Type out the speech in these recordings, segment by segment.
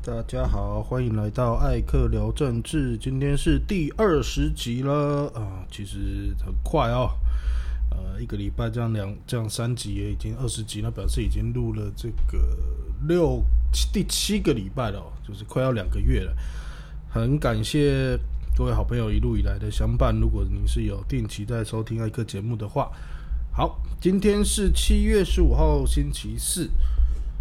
大家好，欢迎来到艾克聊政治。今天是第二十集了啊，其实很快哦，呃，一个礼拜这样两这样三集也已经二十集，那表示已经录了这个六第七个礼拜了，就是快要两个月了。很感谢各位好朋友一路以来的相伴。如果你是有定期在收听艾克节目的话，好，今天是七月十五号星期四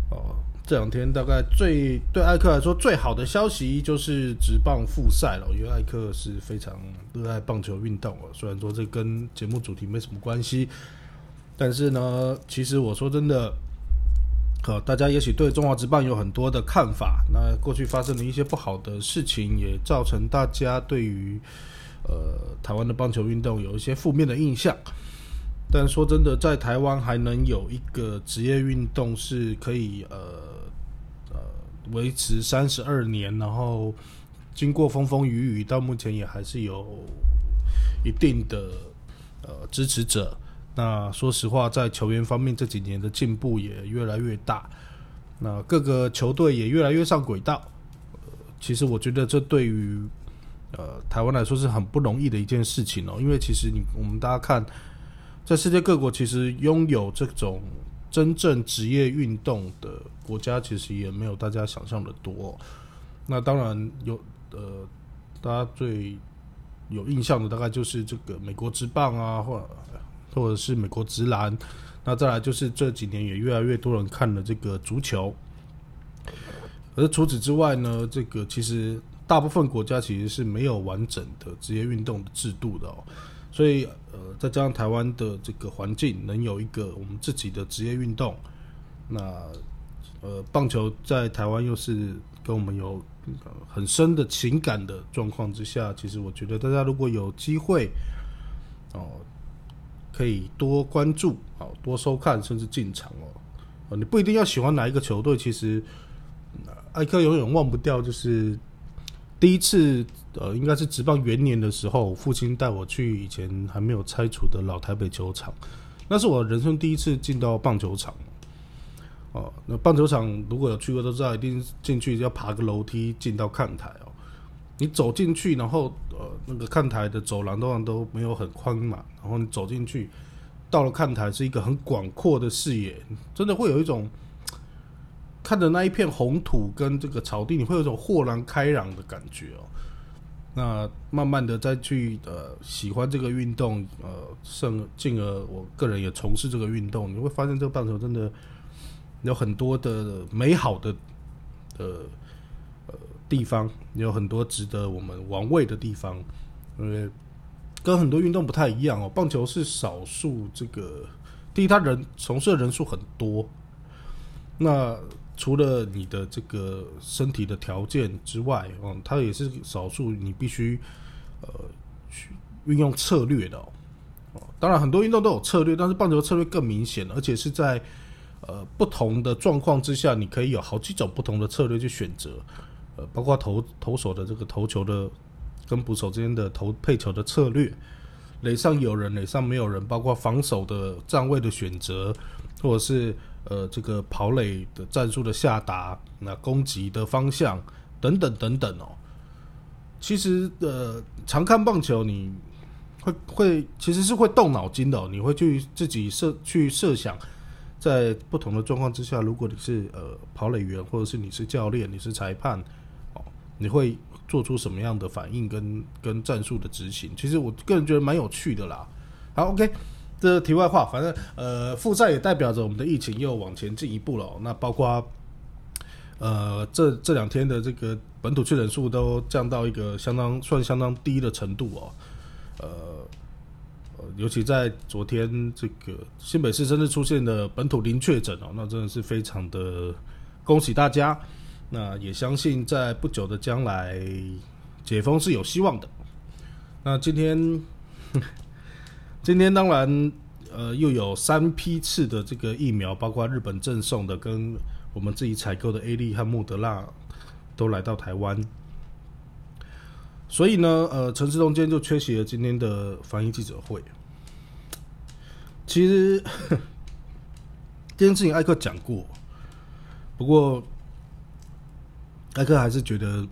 哦。这两天大概最对艾克来说最好的消息就是直棒复赛了，因为艾克是非常热爱棒球运动哦。虽然说这跟节目主题没什么关系，但是呢，其实我说真的，好，大家也许对中华职棒有很多的看法。那过去发生的一些不好的事情，也造成大家对于呃台湾的棒球运动有一些负面的印象。但说真的，在台湾还能有一个职业运动是可以呃。维持三十二年，然后经过风风雨雨，到目前也还是有一定的呃支持者。那说实话，在球员方面这几年的进步也越来越大，那各个球队也越来越上轨道。其实我觉得这对于呃台湾来说是很不容易的一件事情哦，因为其实你我们大家看，在世界各国其实拥有这种。真正职业运动的国家其实也没有大家想象的多。那当然有，呃，大家最有印象的大概就是这个美国职棒啊，或或者是美国职篮。那再来就是这几年也越来越多人看了这个足球。而除此之外呢，这个其实大部分国家其实是没有完整的职业运动的制度的哦。所以，呃，再加上台湾的这个环境，能有一个我们自己的职业运动，那，呃，棒球在台湾又是跟我们有很深的情感的状况之下，其实我觉得大家如果有机会，哦，可以多关注，哦，多收看，甚至进场哦，呃，你不一定要喜欢哪一个球队，其实，艾克永远忘不掉，就是第一次。呃，应该是直棒元年的时候，父亲带我去以前还没有拆除的老台北球场，那是我人生第一次进到棒球场。哦，那棒球场如果有去过都知道，一定进去要爬个楼梯进到看台哦。你走进去，然后呃，那个看台的走廊通常都没有很宽嘛，然后你走进去，到了看台是一个很广阔的视野，真的会有一种看着那一片红土跟这个草地，你会有一种豁然开朗的感觉哦。那慢慢的再去呃喜欢这个运动，呃，甚进而我个人也从事这个运动，你会发现这个棒球真的有很多的美好的呃呃地方，有很多值得我们玩味的地方，因为跟很多运动不太一样哦，棒球是少数这个第一，他人从事的人数很多，那。除了你的这个身体的条件之外，嗯，它也是少数你必须呃去运用策略的哦。当然，很多运动都有策略，但是棒球策略更明显，而且是在呃不同的状况之下，你可以有好几种不同的策略去选择。呃，包括投投手的这个投球的跟捕手之间的投配球的策略，垒上有人，垒上没有人，包括防守的站位的选择，或者是。呃，这个跑垒的战术的下达，那攻击的方向等等等等哦。其实呃，常看棒球，你会会其实是会动脑筋的。你会去自己设去设想，在不同的状况之下，如果你是呃跑垒员，或者是你是教练，你是裁判，哦，你会做出什么样的反应跟跟战术的执行？其实我个人觉得蛮有趣的啦。好，OK。这题外话，反正呃，负债也代表着我们的疫情又往前进一步了。那包括呃，这这两天的这个本土确诊数都降到一个相当算相当低的程度哦。呃，尤其在昨天这个新北市真的出现的本土零确诊哦，那真的是非常的恭喜大家。那也相信在不久的将来解封是有希望的。那今天。今天当然，呃，又有三批次的这个疫苗，包括日本赠送的跟我们自己采购的 A 利和莫德纳，都来到台湾。所以呢，呃，陈世忠今天就缺席了今天的防疫记者会。其实 这件事情艾克讲过，不过艾克还是觉得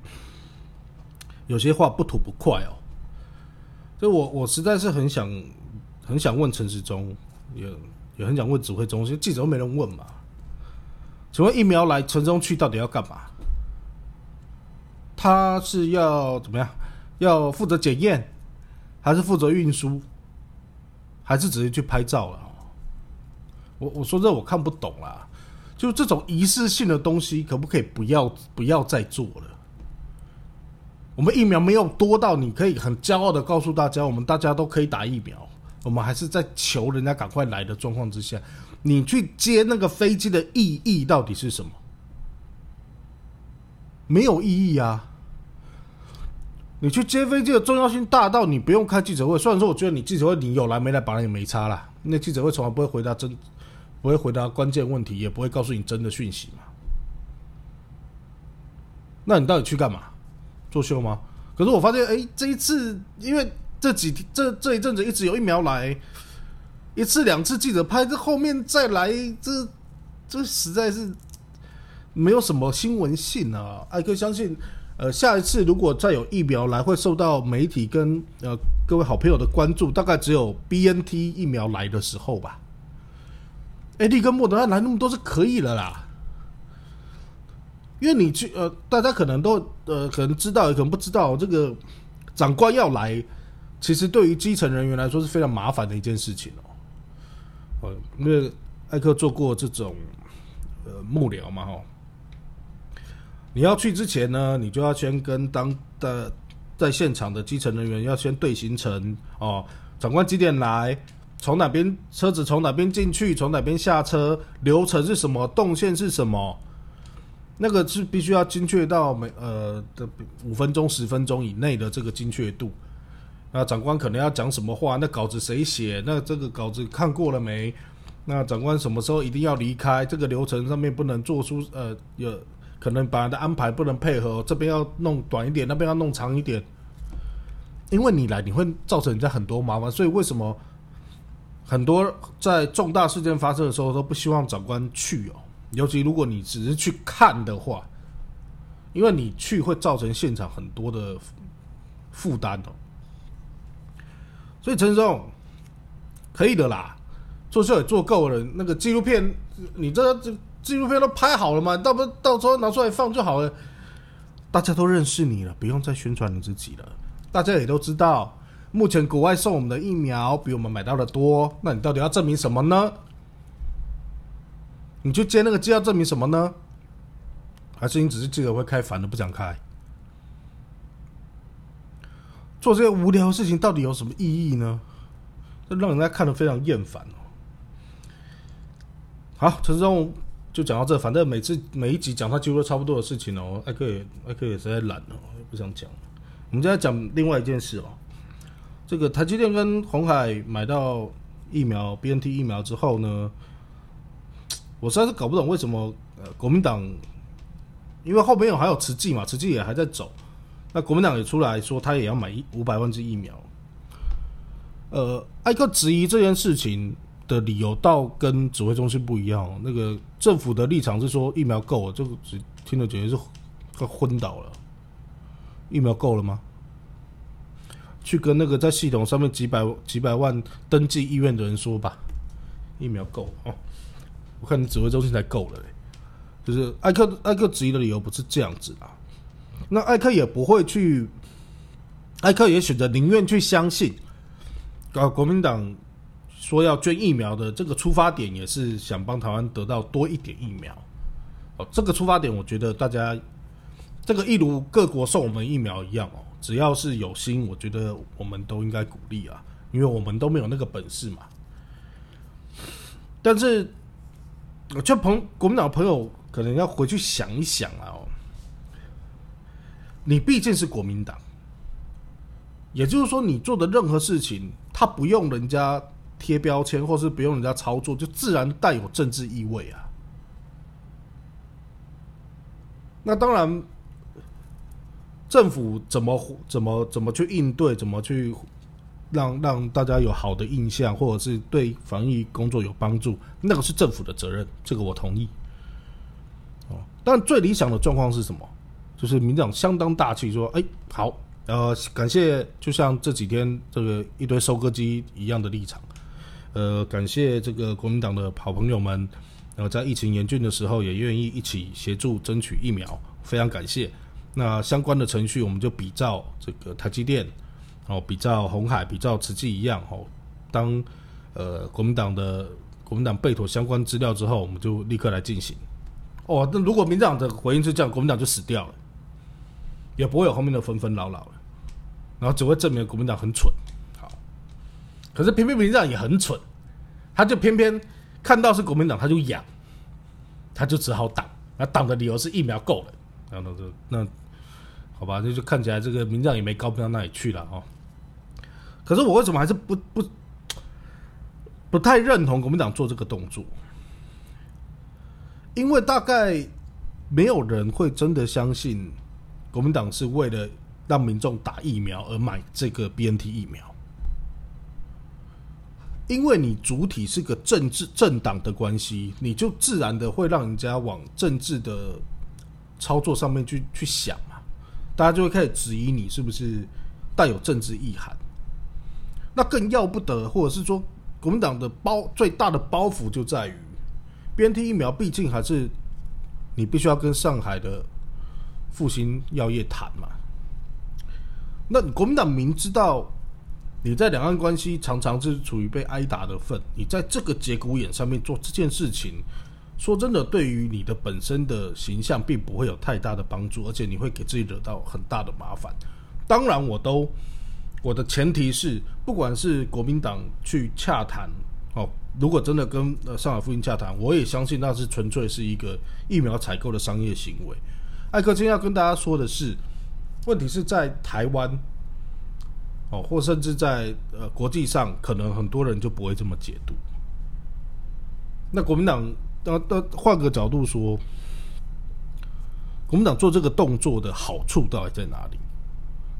有些话不吐不快哦。就我我实在是很想很想问陈时中，也也很想问指挥中心，记者都没人问嘛？请问疫苗来陈中去到底要干嘛？他是要怎么样？要负责检验，还是负责运输，还是直接去拍照了？我我说这我看不懂啦，就这种仪式性的东西，可不可以不要不要再做了？我们疫苗没有多到你可以很骄傲的告诉大家，我们大家都可以打疫苗。我们还是在求人家赶快来的状况之下，你去接那个飞机的意义到底是什么？没有意义啊！你去接飞机的重要性大到你不用开记者会。虽然说我觉得你记者会你有来没来，本来也没差啦。那记者会从来不会回答真，不会回答关键问题，也不会告诉你真的讯息嘛。那你到底去干嘛？作秀吗？可是我发现，哎，这一次因为这几这这一阵子一直有疫苗来，一次两次记者拍，这后面再来，这这实在是没有什么新闻性啊。艾克相信。呃，下一次如果再有疫苗来，会受到媒体跟呃各位好朋友的关注，大概只有 B N T 疫苗来的时候吧。A D 跟莫德纳来那么多是可以了啦，因为你去呃，大家可能都呃可能知道，可能不知道，这个长官要来，其实对于基层人员来说是非常麻烦的一件事情哦。呃，因为艾克做过这种呃幕僚嘛，哈。你要去之前呢，你就要先跟当的在现场的基层人员要先对行程哦。长官几点来？从哪边车子从哪边进去？从哪边下车？流程是什么？动线是什么？那个是必须要精确到每呃的五分钟、十分钟以内的这个精确度。那长官可能要讲什么话？那稿子谁写？那这个稿子看过了没？那长官什么时候一定要离开？这个流程上面不能做出呃有。可能本来的安排不能配合，这边要弄短一点，那边要弄长一点，因为你来你会造成人家很多麻烦，所以为什么很多在重大事件发生的时候都不希望长官去哦？尤其如果你只是去看的话，因为你去会造成现场很多的负担哦。所以陈松可以的啦，做秀也做够了，那个纪录片你这这。纪录片都拍好了嘛？到不到时候拿出来放就好了。大家都认识你了，不用再宣传你自己了。大家也都知道，目前国外送我们的疫苗比我们买到的多。那你到底要证明什么呢？你去接那个机要证明什么呢？还是你只是记者会开烦了不想开？做这些无聊的事情到底有什么意义呢？这让人家看得非常厌烦哦。好，陈忠。就讲到这，反正每次每一集讲他几乎都差不多的事情哦。艾克也艾克也实在懒了，不想讲。我们现在讲另外一件事哦。这个台积电跟红海买到疫苗 BNT 疫苗之后呢，我实在是搞不懂为什么呃国民党，因为后边有还有慈济嘛，慈济也还在走，那国民党也出来说他也要买五百万支疫苗。呃，艾克质疑这件事情。的理由倒跟指挥中心不一样，那个政府的立场是说疫苗够了，这个只听了简直是快昏倒了。疫苗够了吗？去跟那个在系统上面几百几百万登记医院的人说吧，疫苗够哦。我看你指挥中心才够了嘞，就是艾克艾克质疑的理由不是这样子啊。那艾克也不会去，艾克也选择宁愿去相信搞国民党。说要捐疫苗的这个出发点也是想帮台湾得到多一点疫苗，哦，这个出发点我觉得大家这个一如各国送我们疫苗一样哦，只要是有心，我觉得我们都应该鼓励啊，因为我们都没有那个本事嘛。但是，我觉得朋国民党朋友可能要回去想一想啊，哦，你毕竟是国民党，也就是说你做的任何事情，他不用人家。贴标签，或是不用人家操作，就自然带有政治意味啊。那当然，政府怎么怎么怎么去应对，怎么去让让大家有好的印象，或者是对防疫工作有帮助，那个是政府的责任，这个我同意。哦，但最理想的状况是什么？就是民进党相当大气，说：“哎，好，呃，感谢，就像这几天这个一堆收割机一样的立场，呃，感谢这个国民党的好朋友们，然后在疫情严峻的时候也愿意一起协助争取疫苗，非常感谢。那相关的程序，我们就比照这个台积电，哦，比照红海，比照慈济一样，哦，当呃国民党的国民党备妥相关资料之后，我们就立刻来进行。哦，那如果民进党的回应是这样，国民党就死掉了。”也不会有后面的纷纷扰扰了，然后只会证明国民党很蠢。好，可是偏偏民进党也很蠢，他就偏偏看到是国民党，他就痒，他就只好挡。那挡的理由是疫苗够了。然后那那好吧，那就看起来这个民进党也没高不到那里去了哦。可是我为什么还是不不不太认同国民党做这个动作？因为大概没有人会真的相信。国民党是为了让民众打疫苗而买这个 BNT 疫苗，因为你主体是个政治政党的关系，你就自然的会让人家往政治的操作上面去去想嘛，大家就会开始质疑你是不是带有政治意涵。那更要不得，或者是说国民党的包最大的包袱就在于 BNT 疫苗，毕竟还是你必须要跟上海的。复兴药业谈嘛？那国民党明知道你在两岸关系常常是处于被挨打的份，你在这个节骨眼上面做这件事情，说真的，对于你的本身的形象并不会有太大的帮助，而且你会给自己惹到很大的麻烦。当然，我都我的前提是，不管是国民党去洽谈哦，如果真的跟呃上海复兴洽谈，我也相信那是纯粹是一个疫苗采购的商业行为。艾克今天要跟大家说的是，问题是在台湾，哦，或甚至在呃国际上，可能很多人就不会这么解读。那国民党，那那换个角度说，国民党做这个动作的好处到底在哪里？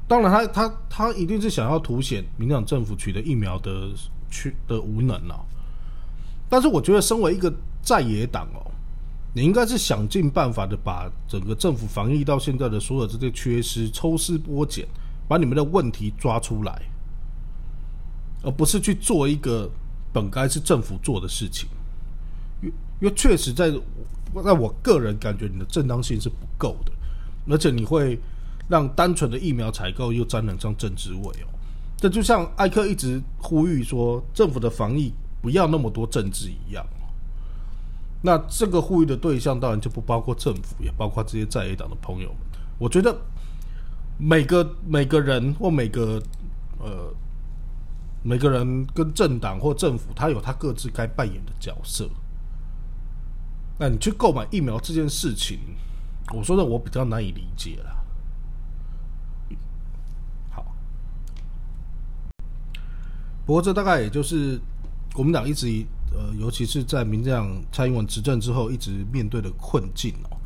当然，他他他一定是想要凸显民党政府取得疫苗的去的无能啊。但是，我觉得身为一个在野党哦。你应该是想尽办法的把整个政府防疫到现在的所有这些缺失抽丝剥茧，把你们的问题抓出来，而不是去做一个本该是政府做的事情。因因为确实在在我个人感觉，你的正当性是不够的，而且你会让单纯的疫苗采购又沾染上政治味哦。这就像艾克一直呼吁说，政府的防疫不要那么多政治一样。那这个呼吁的对象当然就不包括政府，也包括这些在野党的朋友们。我觉得每个每个人或每个呃每个人跟政党或政府，他有他各自该扮演的角色。那你去购买疫苗这件事情，我说的我比较难以理解了。好，不过这大概也就是国民党一直。呃，尤其是在民进党蔡英文执政之后，一直面对的困境哦，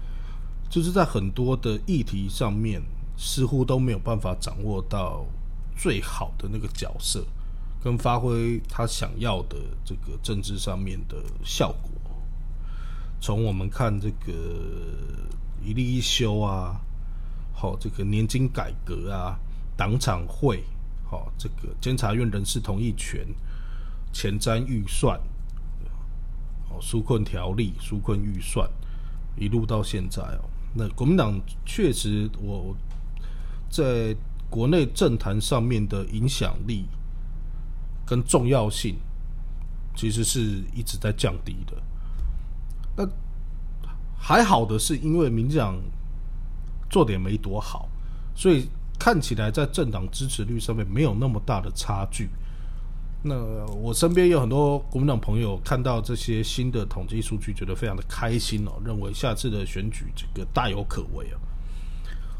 就是在很多的议题上面，似乎都没有办法掌握到最好的那个角色，跟发挥他想要的这个政治上面的效果。从我们看这个一例一修啊，好，这个年金改革啊，党产会，好，这个监察院人事同意权，前瞻预算。纾困条例、纾困预算，一路到现在哦，那国民党确实我在国内政坛上面的影响力跟重要性，其实是一直在降低的。那还好的是，因为民进党做的也没多好，所以看起来在政党支持率上面没有那么大的差距。那我身边有很多国民党朋友看到这些新的统计数据，觉得非常的开心哦，认为下次的选举这个大有可为啊。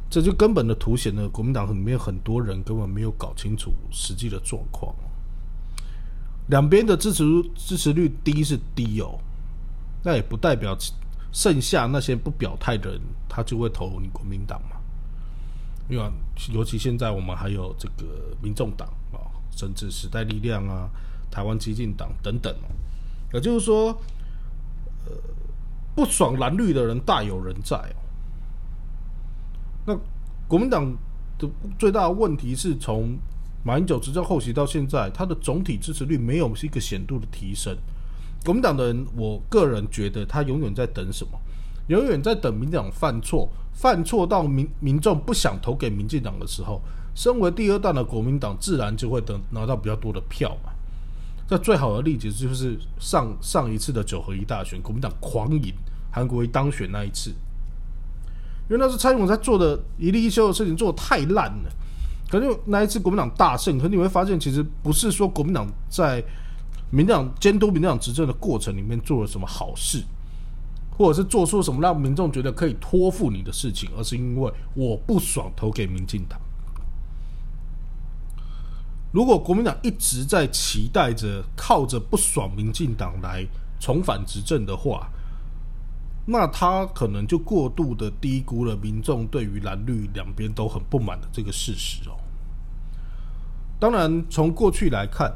这就根本的凸显了国民党里面很多人根本没有搞清楚实际的状况。两边的支持支持率低是低哦，那也不代表剩下那些不表态的人他就会投你国民党嘛。因为尤其现在我们还有这个民众党啊。甚至时代力量啊，台湾激进党等等哦，也就是说，呃，不爽蓝绿的人大有人在哦。那国民党的最大问题是从马英九执政后期到现在，他的总体支持率没有是一个显著的提升。国民党的人，我个人觉得他永远在等什么？永远在等民进党犯错，犯错到民民众不想投给民进党的时候，身为第二代的国民党自然就会等拿到比较多的票嘛。这最好的例子就是上上一次的九合一大选，国民党狂赢韩国瑜当选那一次，因为那是蔡英文在做的一例一休的事情做的太烂了。可是那一次国民党大胜，可你会发现其实不是说国民党在民党监督民党执政的过程里面做了什么好事，或者是做出什么让民众觉得可以托付你的事情，而是因为我不爽投给民进党。如果国民党一直在期待着靠着不爽民进党来重返执政的话，那他可能就过度的低估了民众对于蓝绿两边都很不满的这个事实哦。当然，从过去来看，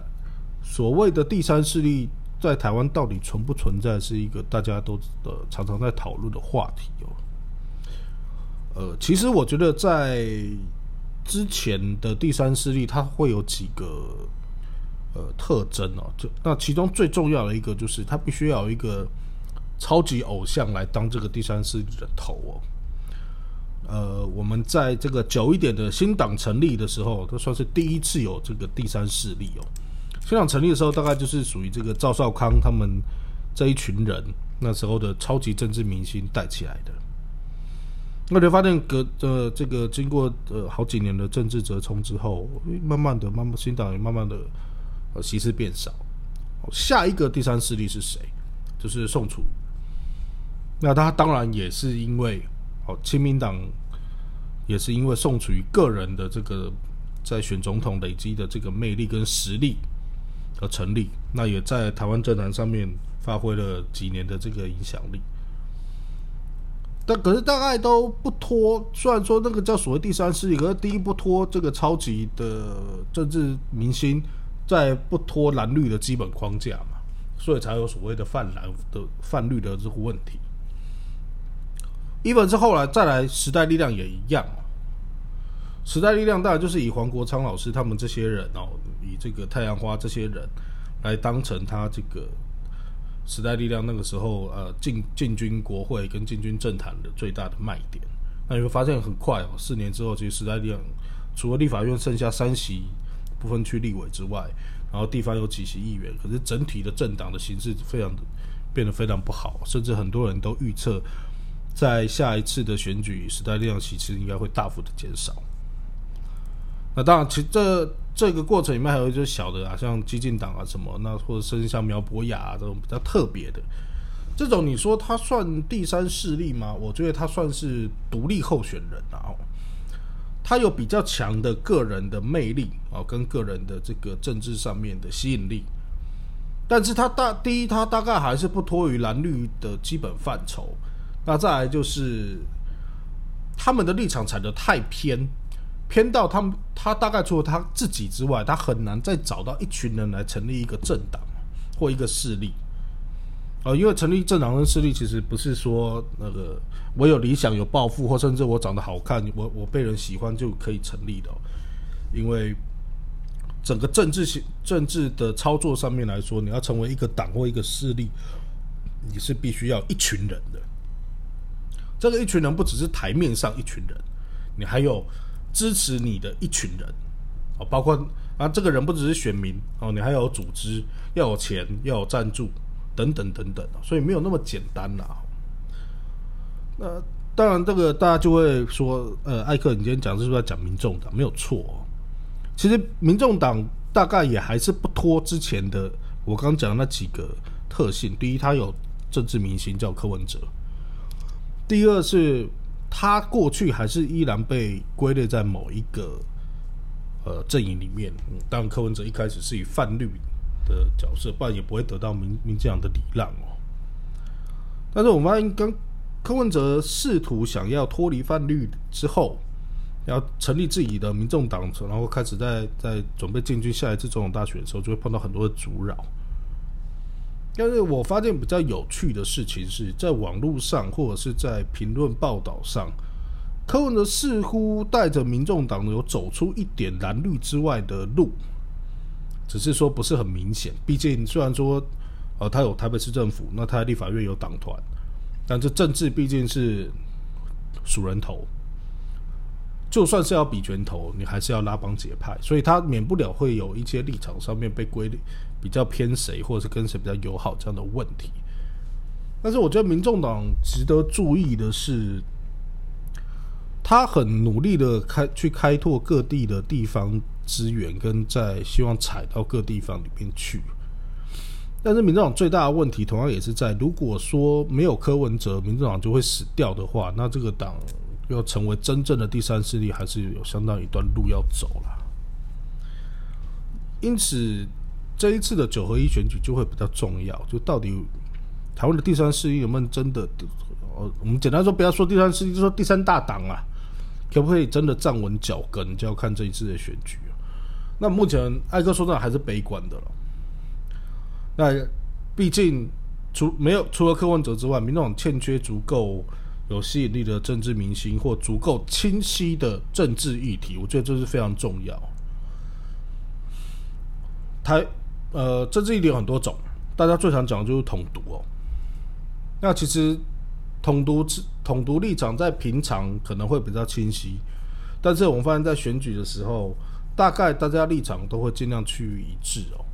所谓的第三势力在台湾到底存不存在，是一个大家都呃常常在讨论的话题哦。呃，其实我觉得在之前的第三势力，它会有几个呃特征哦，就那其中最重要的一个就是，它必须要有一个超级偶像来当这个第三势力的头哦。呃，我们在这个久一点的新党成立的时候，都算是第一次有这个第三势力哦。新党成立的时候，大概就是属于这个赵少康他们这一群人那时候的超级政治明星带起来的。那就发现，隔呃这个经过呃好几年的政治折冲之后，慢慢的，慢慢新党也慢慢的呃席次变少。下一个第三势力是谁？就是宋楚瑜。那他当然也是因为。哦，亲民党也是因为宋楚瑜个人的这个在选总统累积的这个魅力跟实力而成立，那也在台湾政坛上面发挥了几年的这个影响力。但可是大概都不脱，虽然说那个叫所谓第三势力，可是第一不脱这个超级的政治明星，在不脱蓝绿的基本框架嘛，所以才有所谓的泛蓝的泛绿的这个问题。一本是后来再来时代力量也一样，时代力量当然就是以黄国昌老师他们这些人哦，以这个太阳花这些人来当成他这个时代力量那个时候呃进进军国会跟进军政坛的最大的卖点。那你会发现很快哦，四年之后，其实时代力量除了立法院剩下三席不分区立委之外，然后地方有几席议员，可是整体的政党的形势非常的变得非常不好，甚至很多人都预测。在下一次的选举，时代力量其实应该会大幅的减少。那当然，其实这这个过程里面还有一些小的啊，像激进党啊什么，那或者甚至像苗博雅啊这种比较特别的，这种你说他算第三势力吗？我觉得他算是独立候选人啊，他有比较强的个人的魅力啊，跟个人的这个政治上面的吸引力，但是他大第一，他大概还是不脱于蓝绿的基本范畴。那再来就是，他们的立场踩得太偏，偏到他们他大概除了他自己之外，他很难再找到一群人来成立一个政党或一个势力。呃，因为成立政党跟势力，其实不是说那个我有理想、有抱负，或甚至我长得好看，我我被人喜欢就可以成立的。因为整个政治性政治的操作上面来说，你要成为一个党或一个势力，你是必须要一群人的。这个一群人不只是台面上一群人，你还有支持你的一群人哦，包括啊，这个人不只是选民哦，你还有组织，要有钱，要有赞助等等等等，所以没有那么简单啦。那当然，这个大家就会说，呃，艾克，你今天讲是不是在讲民众党？没有错，其实民众党大概也还是不脱之前的我刚讲的那几个特性。第一，他有政治明星叫柯文哲。第二是，他过去还是依然被归类在某一个呃阵营里面。当然，柯文哲一开始是以泛绿的角色，不然也不会得到民民进党的礼让哦。但是我们发现，刚柯文哲试图想要脱离泛绿之后，要成立自己的民众党，然后开始在在准备进军下一次总统大选的时候，就会碰到很多的阻扰。但是我发现比较有趣的事情是在网络上或者是在评论报道上，柯文哲似乎带着民众党有走出一点蓝绿之外的路，只是说不是很明显。毕竟虽然说，呃，他有台北市政府，那他立法院有党团，但这政治毕竟是数人头。就算是要比拳头，你还是要拉帮结派，所以他免不了会有一些立场上面被归比较偏谁，或者是跟谁比较友好这样的问题。但是我觉得民众党值得注意的是，他很努力的开去开拓各地的地方资源，跟在希望踩到各地方里面去。但是民众党最大的问题，同样也是在如果说没有柯文哲，民众党就会死掉的话，那这个党。要成为真正的第三势力，还是有相当一段路要走了。因此，这一次的九合一选举就会比较重要。就到底台湾的第三势力有没有真的？呃，我们简单说，不要说第三势力，就说第三大党啊，可不可以真的站稳脚跟，就要看这一次的选举那目前艾克说的还是悲观的了。那毕竟除没有除了柯文哲之外，民众欠缺足够。有吸引力的政治明星或足够清晰的政治议题，我觉得这是非常重要。台呃，政治议题有很多种，大家最常讲的就是统独哦。那其实统独统独立场在平常可能会比较清晰，但是我们发现，在选举的时候，大概大家立场都会尽量趋于一致哦。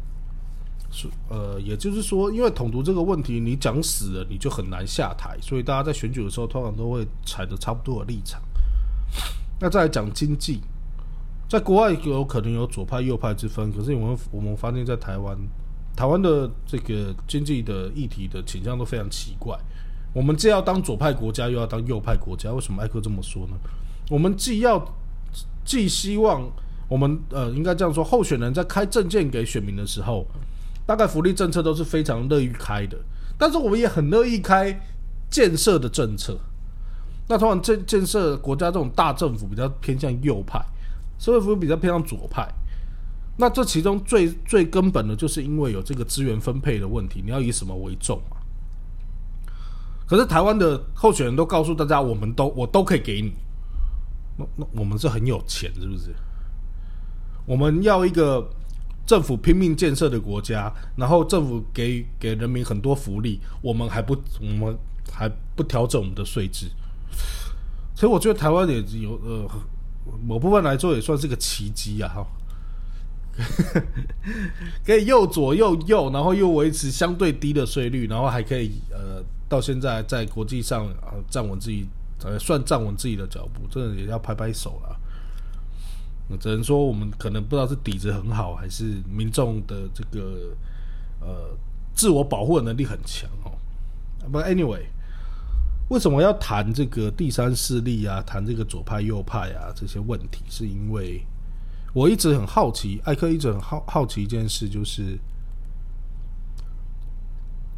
是呃，也就是说，因为统独这个问题，你讲死了，你就很难下台，所以大家在选举的时候，通常都会踩着差不多的立场。那再来讲经济，在国外有可能有左派右派之分，可是我们我们发现，在台湾，台湾的这个经济的议题的倾向都非常奇怪。我们既要当左派国家，又要当右派国家，为什么艾克这么说呢？我们既要既希望我们呃，应该这样说，候选人在开证件给选民的时候。大概福利政策都是非常乐意开的，但是我们也很乐意开建设的政策。那通常建建设国家这种大政府比较偏向右派，社会福利比较偏向左派。那这其中最最根本的就是因为有这个资源分配的问题，你要以什么为重嘛？可是台湾的候选人都告诉大家，我们都我都可以给你。那那我们是很有钱，是不是？我们要一个。政府拼命建设的国家，然后政府给给人民很多福利，我们还不我们还不调整我们的税制，所以我觉得台湾也有呃某部分来说也算是个奇迹啊哈，可以又左又右，然后又维持相对低的税率，然后还可以呃到现在在国际上啊站稳自己呃算站稳自己的脚步，真的也要拍拍手了。只能说我们可能不知道是底子很好，还是民众的这个呃自我保护能力很强哦。不，anyway，为什么要谈这个第三势力啊？谈这个左派右派啊这些问题？是因为我一直很好奇，艾克一直很好好奇一件事，就是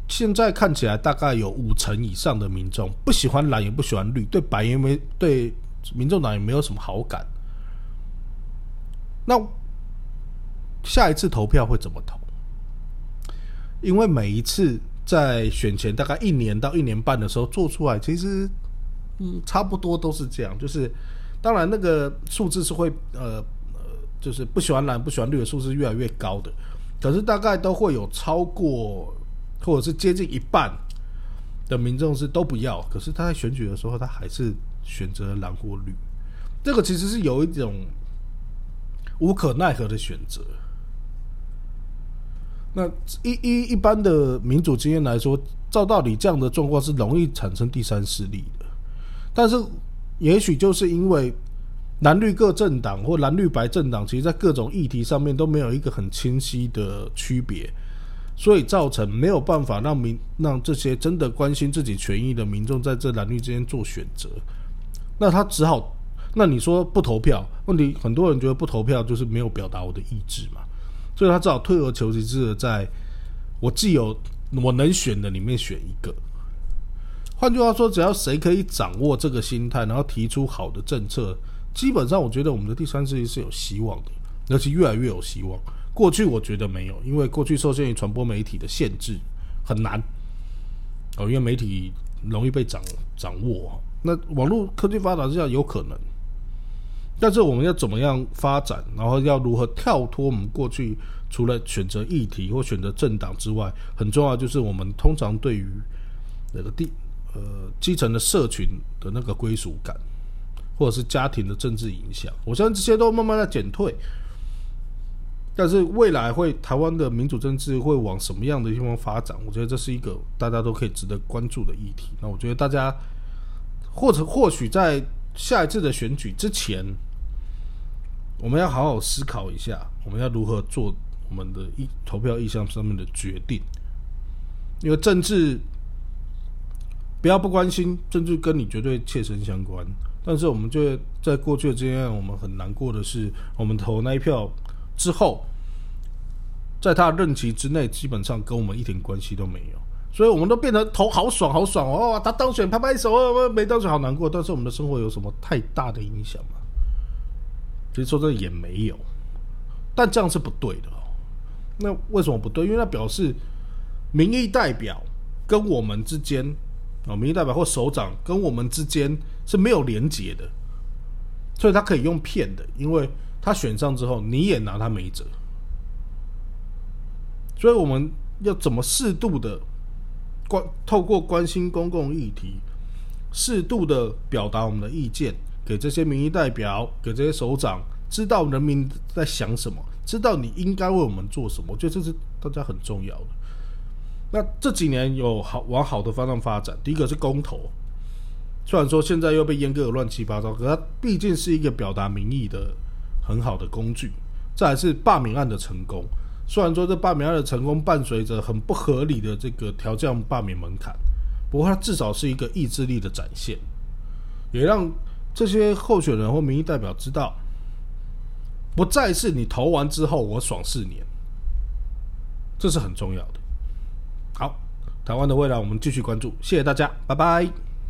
现在看起来大概有五成以上的民众不喜欢蓝，也不喜欢绿，对白也没对民众党也没有什么好感。那下一次投票会怎么投？因为每一次在选前大概一年到一年半的时候做出来，其实嗯差不多都是这样。就是当然那个数字是会呃呃，就是不喜欢蓝不喜欢绿的数字越来越高的，可是大概都会有超过或者是接近一半的民众是都不要。可是他在选举的时候，他还是选择蓝或绿。这个其实是有一种。无可奈何的选择。那一一一般的民主经验来说，照道理这样的状况是容易产生第三势力的。但是，也许就是因为蓝绿各政党或蓝绿白政党，其实在各种议题上面都没有一个很清晰的区别，所以造成没有办法让民让这些真的关心自己权益的民众在这蓝绿之间做选择。那他只好。那你说不投票？问题很多人觉得不投票就是没有表达我的意志嘛，所以他只好退而求其次的在我既有我能选的里面选一个。换句话说，只要谁可以掌握这个心态，然后提出好的政策，基本上我觉得我们的第三世界是有希望的，而且越来越有希望。过去我觉得没有，因为过去受限于传播媒体的限制，很难哦，因为媒体容易被掌掌握。那网络科技发达之下有可能，但是我们要怎么样发展，然后要如何跳脱我们过去除了选择议题或选择政党之外，很重要就是我们通常对于那个地呃基层的社群的那个归属感，或者是家庭的政治影响，我相信这些都慢慢在减退。但是未来会台湾的民主政治会往什么样的地方发展？我觉得这是一个大家都可以值得关注的议题。那我觉得大家或者或许在下一次的选举之前，我们要好好思考一下，我们要如何做我们的意投票意向上面的决定。因为政治不要不关心，政治跟你绝对切身相关。但是我们就在过去的经验，我们很难过的是，我们投那一票。之后，在他任期之内，基本上跟我们一点关系都没有，所以我们都变得头好爽好爽哦！他当选拍拍手，哦没当选好难过。但是我们的生活有什么太大的影响吗？其实说真的也没有，但这样是不对的哦。那为什么不对？因为那表示民意代表跟我们之间啊，民意代表或首长跟我们之间是没有连结的，所以他可以用骗的，因为。他选上之后，你也拿他没辙，所以我们要怎么适度的关透过关心公共议题，适度的表达我们的意见，给这些民意代表，给这些首长，知道人民在想什么，知道你应该为我们做什么，我觉得这是大家很重要的。那这几年有好往好的方向发展，第一个是公投，虽然说现在又被阉割的乱七八糟，可它毕竟是一个表达民意的。很好的工具，再是罢免案的成功。虽然说这罢免案的成功伴随着很不合理的这个调降罢免门槛，不过它至少是一个意志力的展现，也让这些候选人或民意代表知道，不再是你投完之后我爽四年，这是很重要的。好，台湾的未来我们继续关注，谢谢大家，拜拜。